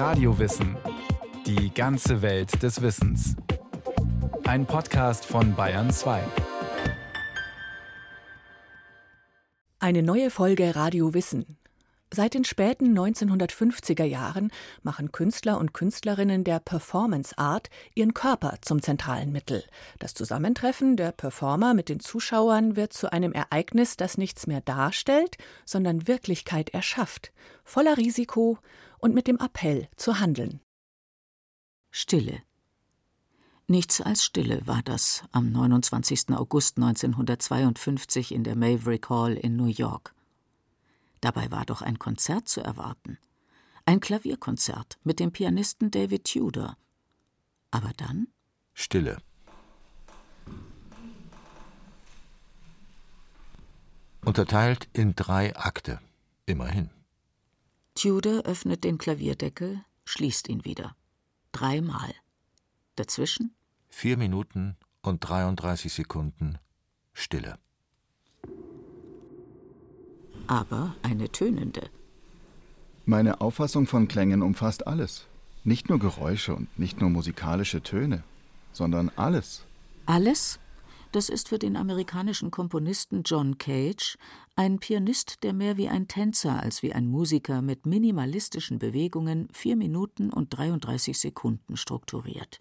Radiowissen. Die ganze Welt des Wissens. Ein Podcast von Bayern 2. Eine neue Folge Radio Wissen. Seit den späten 1950er Jahren machen Künstler und Künstlerinnen der Performance Art ihren Körper zum zentralen Mittel. Das Zusammentreffen der Performer mit den Zuschauern wird zu einem Ereignis, das nichts mehr darstellt, sondern Wirklichkeit erschafft, voller Risiko und mit dem Appell zu handeln. Stille. Nichts als Stille war das am 29. August 1952 in der Maverick Hall in New York. Dabei war doch ein Konzert zu erwarten. Ein Klavierkonzert mit dem Pianisten David Tudor. Aber dann? Stille. Unterteilt in drei Akte. Immerhin. Tudor öffnet den Klavierdeckel, schließt ihn wieder. Dreimal. Dazwischen? Vier Minuten und 33 Sekunden Stille aber eine tönende. Meine Auffassung von Klängen umfasst alles. Nicht nur Geräusche und nicht nur musikalische Töne, sondern alles. Alles? Das ist für den amerikanischen Komponisten John Cage ein Pianist, der mehr wie ein Tänzer als wie ein Musiker mit minimalistischen Bewegungen vier Minuten und 33 Sekunden strukturiert.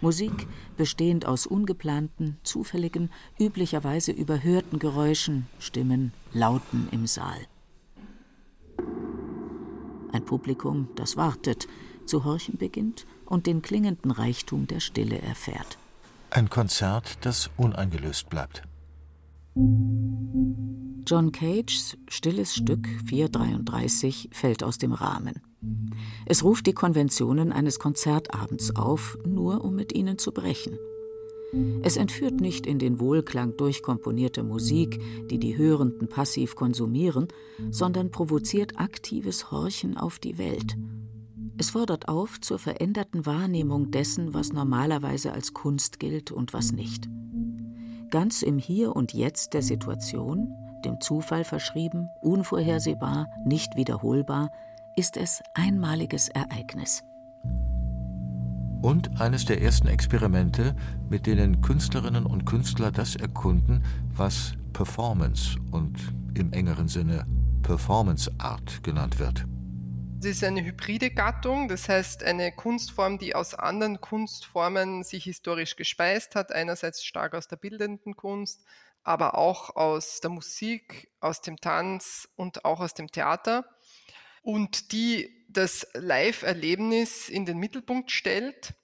Musik bestehend aus ungeplanten, zufälligen, üblicherweise überhörten Geräuschen, Stimmen, Lauten im Saal. Ein Publikum, das wartet, zu horchen beginnt und den klingenden Reichtum der Stille erfährt. Ein Konzert, das uneingelöst bleibt. John Cages stilles Stück 433 fällt aus dem Rahmen. Es ruft die Konventionen eines Konzertabends auf, nur um mit ihnen zu brechen. Es entführt nicht in den Wohlklang durchkomponierte Musik, die die Hörenden passiv konsumieren, sondern provoziert aktives Horchen auf die Welt. Es fordert auf zur veränderten Wahrnehmung dessen, was normalerweise als Kunst gilt und was nicht. Ganz im Hier und Jetzt der Situation, dem Zufall verschrieben, unvorhersehbar, nicht wiederholbar, ist es einmaliges Ereignis. Und eines der ersten Experimente, mit denen Künstlerinnen und Künstler das erkunden, was Performance und im engeren Sinne Performance Art genannt wird. Es ist eine hybride Gattung, das heißt eine Kunstform, die aus anderen Kunstformen sich historisch gespeist hat, einerseits stark aus der bildenden Kunst, aber auch aus der Musik, aus dem Tanz und auch aus dem Theater und die das Live-Erlebnis in den Mittelpunkt stellt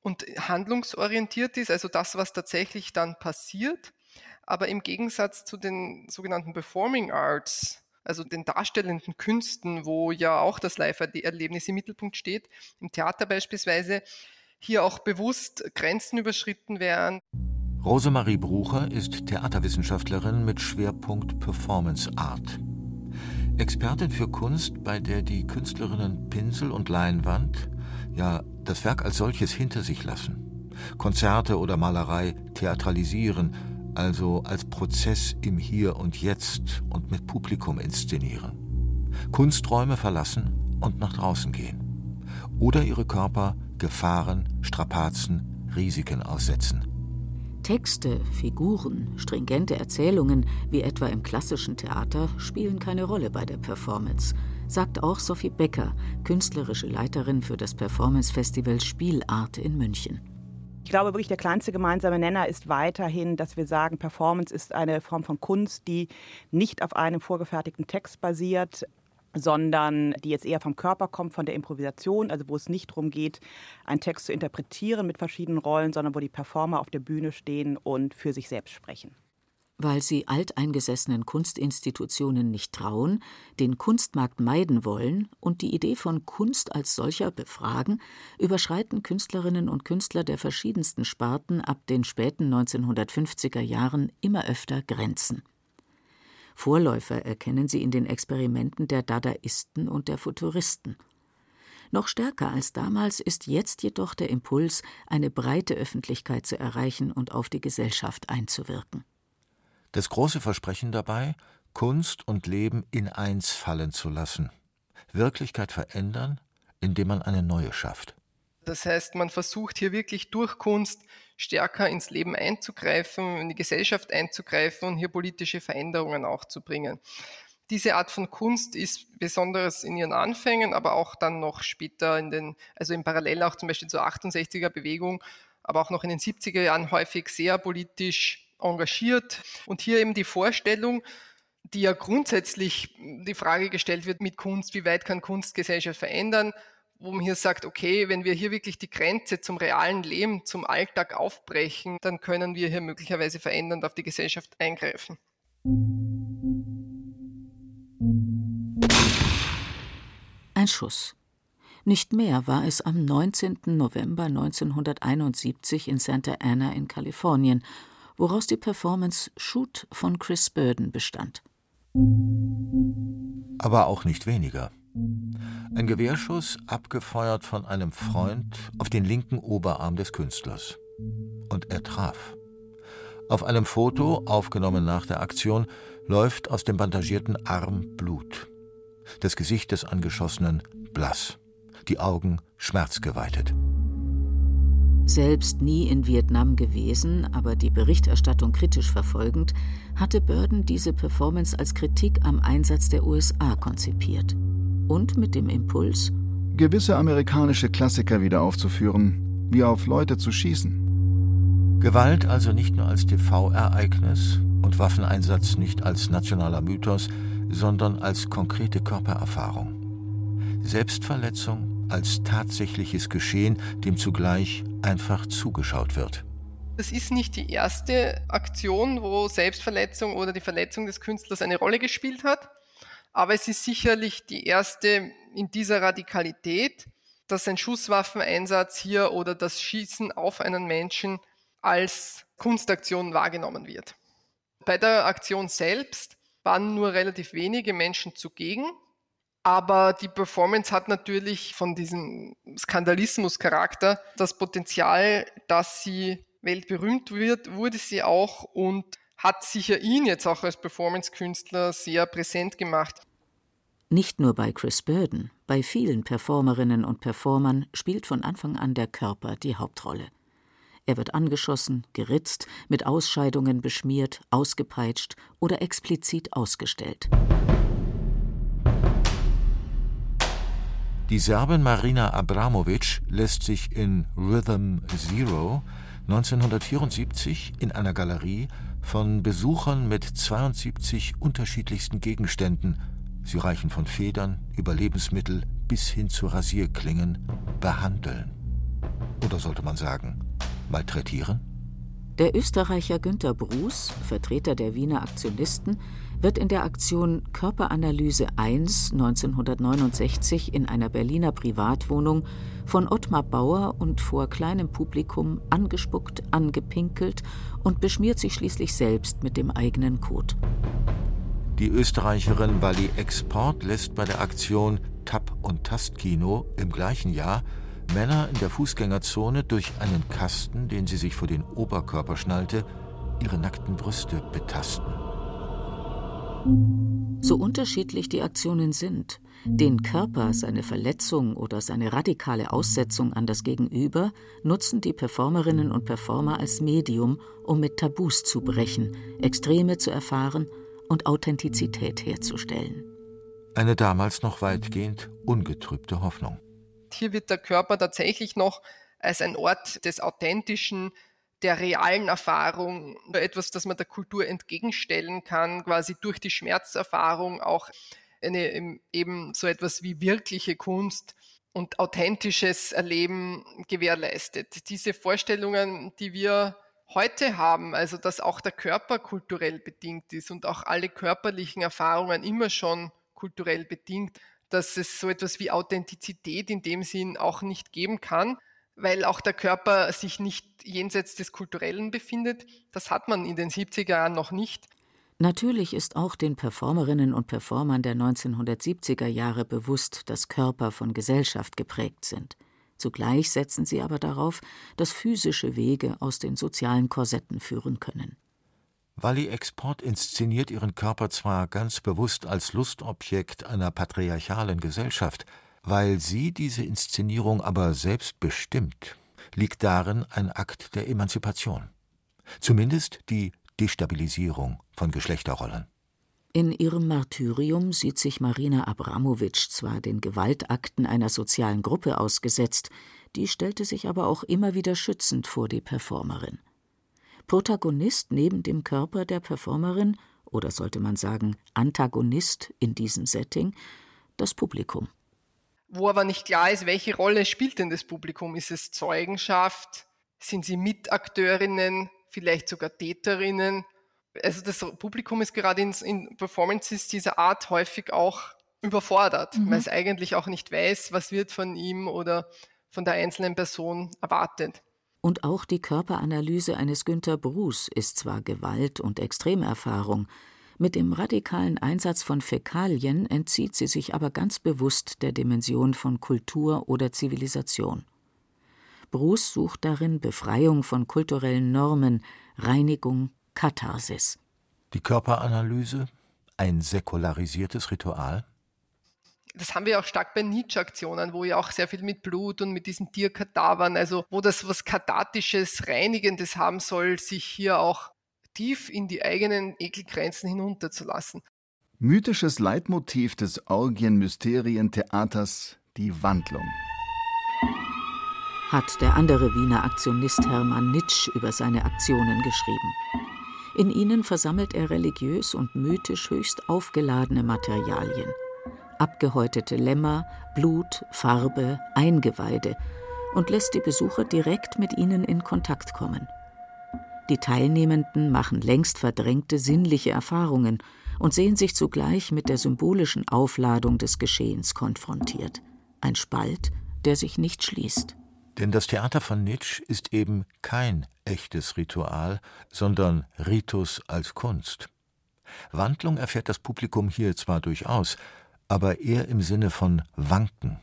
und handlungsorientiert ist, also das, was tatsächlich dann passiert. Aber im Gegensatz zu den sogenannten Performing Arts, also den darstellenden Künsten, wo ja auch das Live-Erlebnis im Mittelpunkt steht, im Theater beispielsweise, hier auch bewusst Grenzen überschritten werden. Rosemarie Brucher ist Theaterwissenschaftlerin mit Schwerpunkt Performance Art. Expertin für Kunst, bei der die Künstlerinnen Pinsel und Leinwand, ja das Werk als solches hinter sich lassen, Konzerte oder Malerei theatralisieren, also als Prozess im Hier und Jetzt und mit Publikum inszenieren, Kunsträume verlassen und nach draußen gehen oder ihre Körper Gefahren, Strapazen, Risiken aussetzen. Texte, Figuren, stringente Erzählungen, wie etwa im klassischen Theater, spielen keine Rolle bei der Performance, sagt auch Sophie Becker, künstlerische Leiterin für das Performance Festival Spielart in München. Ich glaube wirklich, der kleinste gemeinsame Nenner ist weiterhin, dass wir sagen, Performance ist eine Form von Kunst, die nicht auf einem vorgefertigten Text basiert, sondern die jetzt eher vom Körper kommt, von der Improvisation, also wo es nicht darum geht, einen Text zu interpretieren mit verschiedenen Rollen, sondern wo die Performer auf der Bühne stehen und für sich selbst sprechen. Weil sie alteingesessenen Kunstinstitutionen nicht trauen, den Kunstmarkt meiden wollen und die Idee von Kunst als solcher befragen, überschreiten Künstlerinnen und Künstler der verschiedensten Sparten ab den späten 1950er Jahren immer öfter Grenzen. Vorläufer erkennen sie in den Experimenten der Dadaisten und der Futuristen. Noch stärker als damals ist jetzt jedoch der Impuls, eine breite Öffentlichkeit zu erreichen und auf die Gesellschaft einzuwirken. Das große Versprechen dabei, Kunst und Leben in eins fallen zu lassen, Wirklichkeit verändern, indem man eine neue schafft. Das heißt, man versucht hier wirklich durch Kunst stärker ins Leben einzugreifen, in die Gesellschaft einzugreifen und hier politische Veränderungen auch zu bringen. Diese Art von Kunst ist besonders in ihren Anfängen, aber auch dann noch später in den, also im Parallel auch zum Beispiel zur 68er Bewegung, aber auch noch in den 70er Jahren häufig sehr politisch engagiert. Und hier eben die Vorstellung, die ja grundsätzlich die Frage gestellt wird mit Kunst, wie weit kann Kunst Gesellschaft verändern, wo man hier sagt, okay, wenn wir hier wirklich die Grenze zum realen Leben, zum Alltag aufbrechen, dann können wir hier möglicherweise verändernd auf die Gesellschaft eingreifen. Ein Schuss. Nicht mehr war es am 19. November 1971 in Santa Ana in Kalifornien, woraus die Performance Shoot von Chris Burden bestand. Aber auch nicht weniger. Ein Gewehrschuss, abgefeuert von einem Freund, auf den linken Oberarm des Künstlers. Und er traf. Auf einem Foto, aufgenommen nach der Aktion, läuft aus dem bandagierten Arm Blut. Das Gesicht des Angeschossenen blass, die Augen schmerzgeweitet. Selbst nie in Vietnam gewesen, aber die Berichterstattung kritisch verfolgend, hatte Burden diese Performance als Kritik am Einsatz der USA konzipiert. Und mit dem Impuls, gewisse amerikanische Klassiker wieder aufzuführen, wie auf Leute zu schießen. Gewalt also nicht nur als TV-Ereignis und Waffeneinsatz nicht als nationaler Mythos, sondern als konkrete Körpererfahrung. Selbstverletzung als tatsächliches Geschehen, dem zugleich einfach zugeschaut wird. Das ist nicht die erste Aktion, wo Selbstverletzung oder die Verletzung des Künstlers eine Rolle gespielt hat, aber es ist sicherlich die erste in dieser Radikalität, dass ein Schusswaffeneinsatz hier oder das Schießen auf einen Menschen als Kunstaktion wahrgenommen wird. Bei der Aktion selbst waren nur relativ wenige Menschen zugegen. Aber die Performance hat natürlich von diesem Skandalismus-Charakter das Potenzial, dass sie weltberühmt wird, wurde sie auch und hat sicher ihn jetzt auch als Performance-Künstler sehr präsent gemacht. Nicht nur bei Chris Burden, bei vielen Performerinnen und Performern spielt von Anfang an der Körper die Hauptrolle. Er wird angeschossen, geritzt, mit Ausscheidungen beschmiert, ausgepeitscht oder explizit ausgestellt. Die Serbin Marina Abramovic lässt sich in Rhythm Zero 1974 in einer Galerie von Besuchern mit 72 unterschiedlichsten Gegenständen, sie reichen von Federn über Lebensmittel bis hin zu Rasierklingen, behandeln. Oder sollte man sagen, malträtieren? Der Österreicher Günter Bruß, Vertreter der Wiener Aktionisten, wird in der Aktion Körperanalyse 1 1969 in einer Berliner Privatwohnung von Ottmar Bauer und vor kleinem Publikum angespuckt, angepinkelt und beschmiert sich schließlich selbst mit dem eigenen Kot. Die Österreicherin Wally Export lässt bei der Aktion Tap- und Tastkino im gleichen Jahr Männer in der Fußgängerzone durch einen Kasten, den sie sich vor den Oberkörper schnallte, ihre nackten Brüste betasten. So unterschiedlich die Aktionen sind, den Körper, seine Verletzung oder seine radikale Aussetzung an das Gegenüber nutzen die Performerinnen und Performer als Medium, um mit Tabus zu brechen, Extreme zu erfahren und Authentizität herzustellen. Eine damals noch weitgehend ungetrübte Hoffnung. Hier wird der Körper tatsächlich noch als ein Ort des Authentischen, der realen Erfahrung, etwas, das man der Kultur entgegenstellen kann, quasi durch die Schmerzerfahrung auch eine, eben so etwas wie wirkliche Kunst und authentisches Erleben gewährleistet. Diese Vorstellungen, die wir heute haben, also dass auch der Körper kulturell bedingt ist und auch alle körperlichen Erfahrungen immer schon kulturell bedingt, dass es so etwas wie Authentizität in dem Sinn auch nicht geben kann, weil auch der Körper sich nicht jenseits des Kulturellen befindet. Das hat man in den 70er Jahren noch nicht. Natürlich ist auch den Performerinnen und Performern der 1970er Jahre bewusst, dass Körper von Gesellschaft geprägt sind. Zugleich setzen sie aber darauf, dass physische Wege aus den sozialen Korsetten führen können. Wally Export inszeniert ihren Körper zwar ganz bewusst als Lustobjekt einer patriarchalen Gesellschaft, weil sie diese Inszenierung aber selbst bestimmt, liegt darin ein Akt der Emanzipation. Zumindest die Destabilisierung von Geschlechterrollen. In ihrem Martyrium sieht sich Marina Abramowitsch zwar den Gewaltakten einer sozialen Gruppe ausgesetzt, die stellte sich aber auch immer wieder schützend vor die Performerin. Protagonist neben dem Körper der Performerin oder sollte man sagen Antagonist in diesem Setting das Publikum. Wo aber nicht klar ist, welche Rolle spielt denn das Publikum? Ist es Zeugenschaft? Sind sie Mitakteurinnen? Vielleicht sogar Täterinnen? also das Publikum ist gerade in, in Performances dieser Art häufig auch überfordert, mhm. weil es eigentlich auch nicht weiß, was wird von ihm oder von der einzelnen Person erwartet. Und auch die Körperanalyse eines Günter Bruce ist zwar Gewalt und Extremerfahrung, mit dem radikalen Einsatz von Fäkalien entzieht sie sich aber ganz bewusst der Dimension von Kultur oder Zivilisation. Bruce sucht darin Befreiung von kulturellen Normen, Reinigung, Katharsis. Die Körperanalyse, ein säkularisiertes Ritual? Das haben wir auch stark bei Nietzsche-Aktionen, wo ja auch sehr viel mit Blut und mit diesen Tierkadavern, also wo das was Kathartisches, Reinigendes haben soll, sich hier auch tief in die eigenen Ekelgrenzen hinunterzulassen. Mythisches Leitmotiv des Orgien-Mysterien-Theaters, die Wandlung. Hat der andere Wiener Aktionist Hermann Nitsch über seine Aktionen geschrieben. In ihnen versammelt er religiös und mythisch höchst aufgeladene Materialien. Abgehäutete Lämmer, Blut, Farbe, Eingeweide und lässt die Besucher direkt mit ihnen in Kontakt kommen. Die Teilnehmenden machen längst verdrängte sinnliche Erfahrungen und sehen sich zugleich mit der symbolischen Aufladung des Geschehens konfrontiert. Ein Spalt, der sich nicht schließt. Denn das Theater von Nietzsche ist eben kein echtes Ritual, sondern Ritus als Kunst. Wandlung erfährt das Publikum hier zwar durchaus, aber eher im Sinne von Wanken.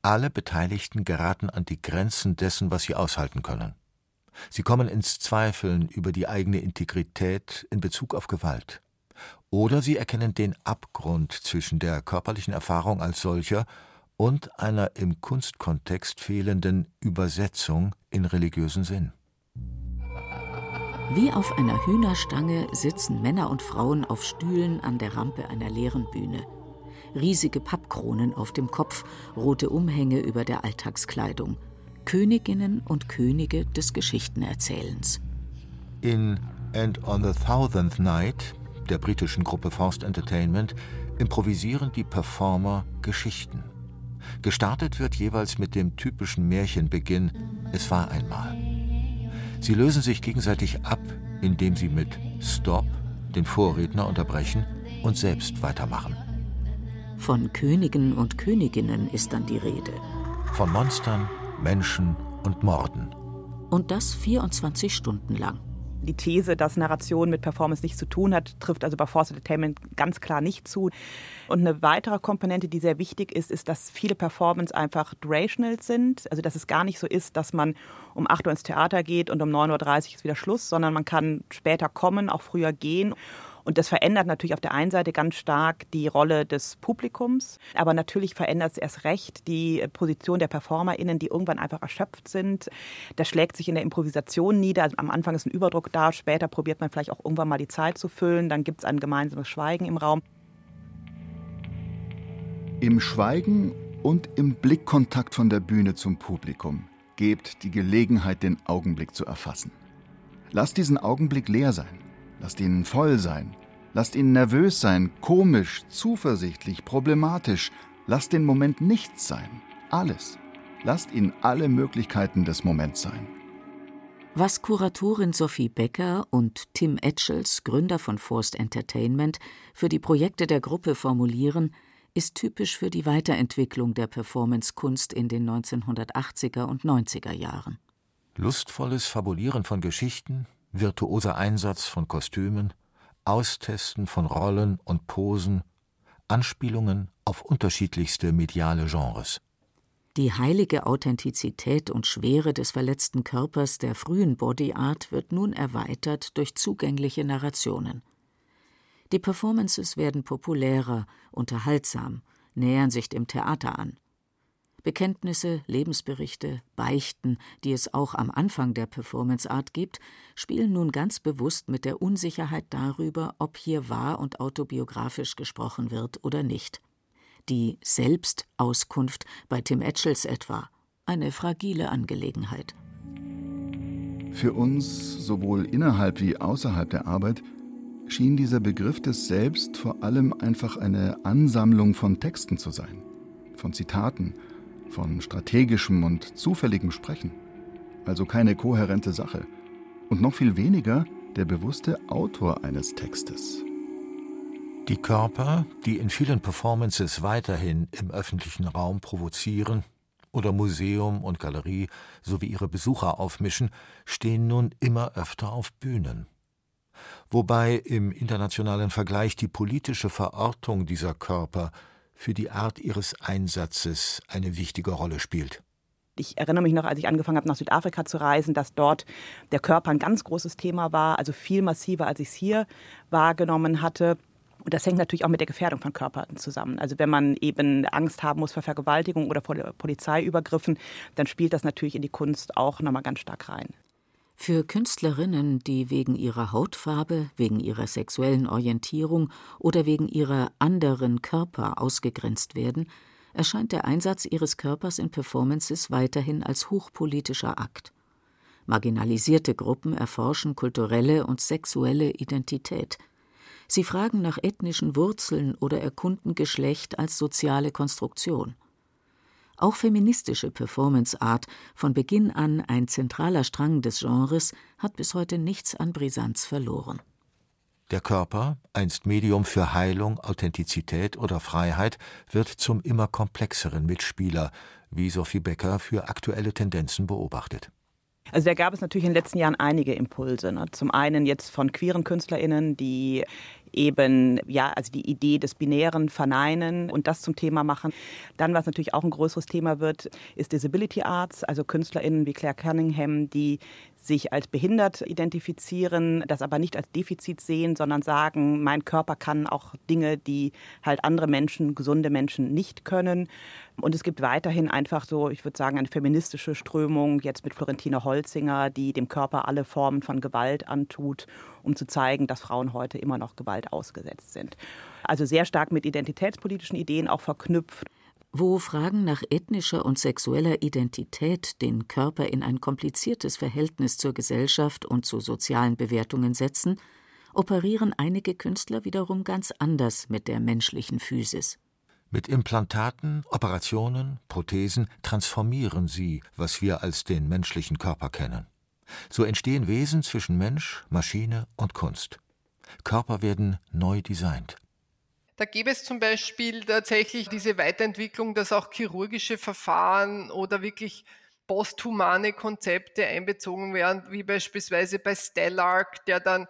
Alle Beteiligten geraten an die Grenzen dessen, was sie aushalten können. Sie kommen ins Zweifeln über die eigene Integrität in Bezug auf Gewalt. Oder sie erkennen den Abgrund zwischen der körperlichen Erfahrung als solcher und einer im Kunstkontext fehlenden Übersetzung in religiösen Sinn. Wie auf einer Hühnerstange sitzen Männer und Frauen auf Stühlen an der Rampe einer leeren Bühne. Riesige Pappkronen auf dem Kopf, rote Umhänge über der Alltagskleidung. Königinnen und Könige des Geschichtenerzählens. In And on the Thousandth Night der britischen Gruppe Forced Entertainment improvisieren die Performer Geschichten. Gestartet wird jeweils mit dem typischen Märchenbeginn Es war einmal. Sie lösen sich gegenseitig ab, indem sie mit Stop den Vorredner unterbrechen und selbst weitermachen. Von Königen und Königinnen ist dann die Rede. Von Monstern, Menschen und Morden. Und das 24 Stunden lang. Die These, dass Narration mit Performance nichts zu tun hat, trifft also bei Force Entertainment ganz klar nicht zu. Und eine weitere Komponente, die sehr wichtig ist, ist, dass viele Performance einfach durational sind. Also dass es gar nicht so ist, dass man um 8 Uhr ins Theater geht und um 9.30 Uhr ist wieder Schluss, sondern man kann später kommen, auch früher gehen. Und das verändert natürlich auf der einen Seite ganz stark die Rolle des Publikums, aber natürlich verändert es erst recht die Position der PerformerInnen, die irgendwann einfach erschöpft sind. Das schlägt sich in der Improvisation nieder. Also am Anfang ist ein Überdruck da, später probiert man vielleicht auch irgendwann mal die Zeit zu füllen, dann gibt es ein gemeinsames Schweigen im Raum. Im Schweigen und im Blickkontakt von der Bühne zum Publikum gebt die Gelegenheit, den Augenblick zu erfassen. Lasst diesen Augenblick leer sein. Lasst ihn voll sein. Lasst ihn nervös sein, komisch, zuversichtlich, problematisch. Lasst den Moment nichts sein. Alles. Lasst ihn alle Möglichkeiten des Moments sein. Was Kuratorin Sophie Becker und Tim Etchels, Gründer von Forced Entertainment, für die Projekte der Gruppe formulieren, ist typisch für die Weiterentwicklung der Performancekunst in den 1980er und 90er Jahren. Lustvolles Fabulieren von Geschichten, virtuoser Einsatz von Kostümen, Austesten von Rollen und Posen, Anspielungen auf unterschiedlichste mediale Genres. Die heilige Authentizität und Schwere des verletzten Körpers der frühen Body Art wird nun erweitert durch zugängliche Narrationen. Die Performances werden populärer, unterhaltsam, nähern sich dem Theater an. Bekenntnisse, Lebensberichte, Beichten, die es auch am Anfang der Performance Art gibt, spielen nun ganz bewusst mit der Unsicherheit darüber, ob hier wahr und autobiografisch gesprochen wird oder nicht. Die Selbstauskunft bei Tim Etchells etwa, eine fragile Angelegenheit. Für uns, sowohl innerhalb wie außerhalb der Arbeit, schien dieser Begriff des Selbst vor allem einfach eine Ansammlung von Texten zu sein, von Zitaten, von strategischem und zufälligem Sprechen. Also keine kohärente Sache. Und noch viel weniger der bewusste Autor eines Textes. Die Körper, die in vielen Performances weiterhin im öffentlichen Raum provozieren oder Museum und Galerie sowie ihre Besucher aufmischen, stehen nun immer öfter auf Bühnen. Wobei im internationalen Vergleich die politische Verortung dieser Körper für die Art ihres Einsatzes eine wichtige Rolle spielt. Ich erinnere mich noch, als ich angefangen habe, nach Südafrika zu reisen, dass dort der Körper ein ganz großes Thema war, also viel massiver, als ich es hier wahrgenommen hatte. Und das hängt natürlich auch mit der Gefährdung von Körpern zusammen. Also wenn man eben Angst haben muss vor Vergewaltigung oder vor Polizeiübergriffen, dann spielt das natürlich in die Kunst auch nochmal ganz stark rein. Für Künstlerinnen, die wegen ihrer Hautfarbe, wegen ihrer sexuellen Orientierung oder wegen ihrer anderen Körper ausgegrenzt werden, erscheint der Einsatz ihres Körpers in Performances weiterhin als hochpolitischer Akt. Marginalisierte Gruppen erforschen kulturelle und sexuelle Identität. Sie fragen nach ethnischen Wurzeln oder erkunden Geschlecht als soziale Konstruktion. Auch feministische Performance Art, von Beginn an ein zentraler Strang des Genres, hat bis heute nichts an Brisanz verloren. Der Körper, einst Medium für Heilung, Authentizität oder Freiheit, wird zum immer komplexeren Mitspieler, wie Sophie Becker für aktuelle Tendenzen beobachtet. Also da gab es natürlich in den letzten Jahren einige Impulse. Ne? Zum einen jetzt von queeren KünstlerInnen, die eben, ja, also die Idee des Binären verneinen und das zum Thema machen. Dann, was natürlich auch ein größeres Thema wird, ist Disability Arts, also KünstlerInnen wie Claire Cunningham, die sich als behindert identifizieren, das aber nicht als Defizit sehen, sondern sagen, mein Körper kann auch Dinge, die halt andere Menschen, gesunde Menschen nicht können. Und es gibt weiterhin einfach so, ich würde sagen, eine feministische Strömung, jetzt mit Florentina Holzinger, die dem Körper alle Formen von Gewalt antut, um zu zeigen, dass Frauen heute immer noch Gewalt ausgesetzt sind. Also sehr stark mit identitätspolitischen Ideen auch verknüpft wo Fragen nach ethnischer und sexueller Identität den Körper in ein kompliziertes Verhältnis zur Gesellschaft und zu sozialen Bewertungen setzen, operieren einige Künstler wiederum ganz anders mit der menschlichen Physis. Mit Implantaten, Operationen, Prothesen transformieren sie, was wir als den menschlichen Körper kennen. So entstehen Wesen zwischen Mensch, Maschine und Kunst. Körper werden neu designt. Da gäbe es zum Beispiel tatsächlich diese Weiterentwicklung, dass auch chirurgische Verfahren oder wirklich posthumane Konzepte einbezogen werden, wie beispielsweise bei Stellark, der dann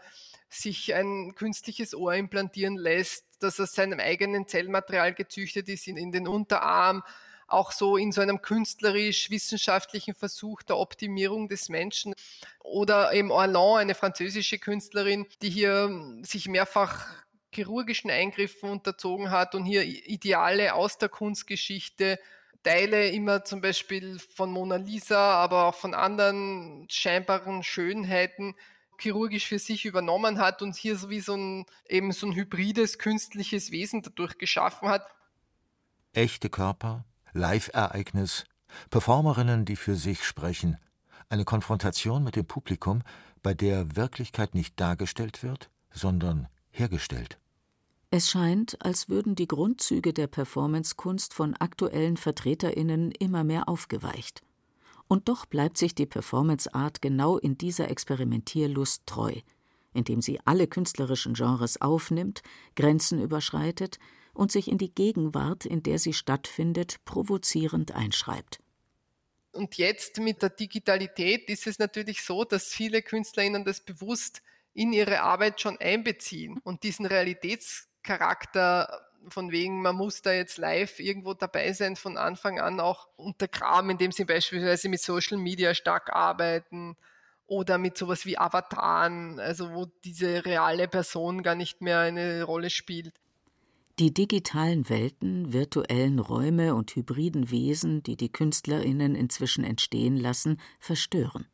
sich ein künstliches Ohr implantieren lässt, das aus seinem eigenen Zellmaterial gezüchtet ist in, in den Unterarm, auch so in so einem künstlerisch-wissenschaftlichen Versuch der Optimierung des Menschen. Oder eben Orlan, eine französische Künstlerin, die hier sich mehrfach chirurgischen Eingriffen unterzogen hat und hier Ideale aus der Kunstgeschichte, Teile immer zum Beispiel von Mona Lisa, aber auch von anderen scheinbaren Schönheiten chirurgisch für sich übernommen hat und hier so wie so ein, eben so ein hybrides künstliches Wesen dadurch geschaffen hat. Echte Körper, Live-Ereignis, Performerinnen, die für sich sprechen, eine Konfrontation mit dem Publikum, bei der Wirklichkeit nicht dargestellt wird, sondern hergestellt. Es scheint, als würden die Grundzüge der Performancekunst von aktuellen Vertreterinnen immer mehr aufgeweicht. Und doch bleibt sich die Performance-Art genau in dieser Experimentierlust treu, indem sie alle künstlerischen Genres aufnimmt, Grenzen überschreitet und sich in die Gegenwart, in der sie stattfindet, provozierend einschreibt. Und jetzt mit der Digitalität ist es natürlich so, dass viele KünstlerInnen das bewusst in ihre Arbeit schon einbeziehen und diesen Realitäts Charakter von wegen, man muss da jetzt live irgendwo dabei sein, von Anfang an auch untergraben, indem sie beispielsweise mit Social Media stark arbeiten oder mit sowas wie Avataren, also wo diese reale Person gar nicht mehr eine Rolle spielt. Die digitalen Welten, virtuellen Räume und hybriden Wesen, die die Künstlerinnen inzwischen entstehen lassen, verstören.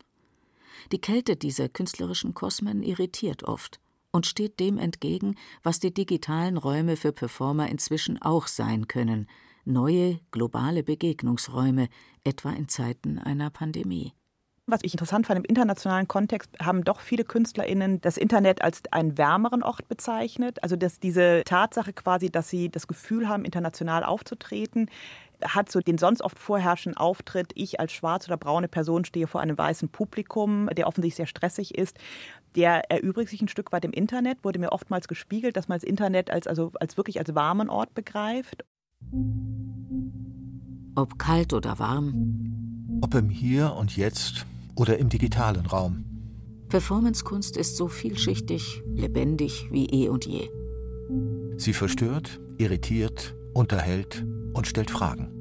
Die Kälte dieser künstlerischen Kosmen irritiert oft und steht dem entgegen, was die digitalen Räume für Performer inzwischen auch sein können, neue globale Begegnungsräume, etwa in Zeiten einer Pandemie. Was ich interessant fand, im internationalen Kontext haben doch viele KünstlerInnen das Internet als einen wärmeren Ort bezeichnet. Also, dass diese Tatsache quasi, dass sie das Gefühl haben, international aufzutreten, hat so den sonst oft vorherrschenden Auftritt, ich als schwarze oder braune Person stehe vor einem weißen Publikum, der offensichtlich sehr stressig ist. Der erübrigt sich ein Stück weit im Internet, wurde mir oftmals gespiegelt, dass man das Internet als, also, als wirklich als warmen Ort begreift. Ob kalt oder warm. Ob im Hier und Jetzt oder im digitalen Raum. Performancekunst ist so vielschichtig, lebendig wie eh und je. Sie verstört, irritiert, unterhält und stellt Fragen.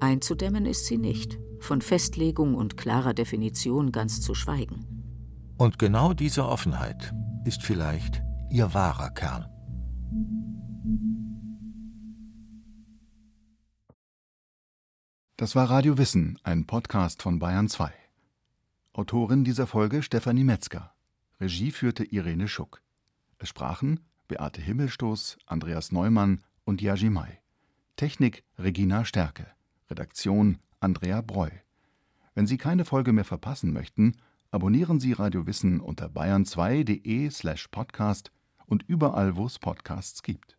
Einzudämmen ist sie nicht, von Festlegung und klarer Definition ganz zu schweigen. Und genau diese Offenheit ist vielleicht ihr wahrer Kern. Das war Radio Wissen, ein Podcast von Bayern 2. Autorin dieser Folge Stefanie Metzger. Regie führte Irene Schuck. Es sprachen Beate Himmelstoß, Andreas Neumann und Yaji Mai. Technik Regina Stärke. Redaktion Andrea Breu. Wenn Sie keine Folge mehr verpassen möchten, abonnieren Sie Radio Wissen unter bayern2.de slash podcast und überall, wo es Podcasts gibt.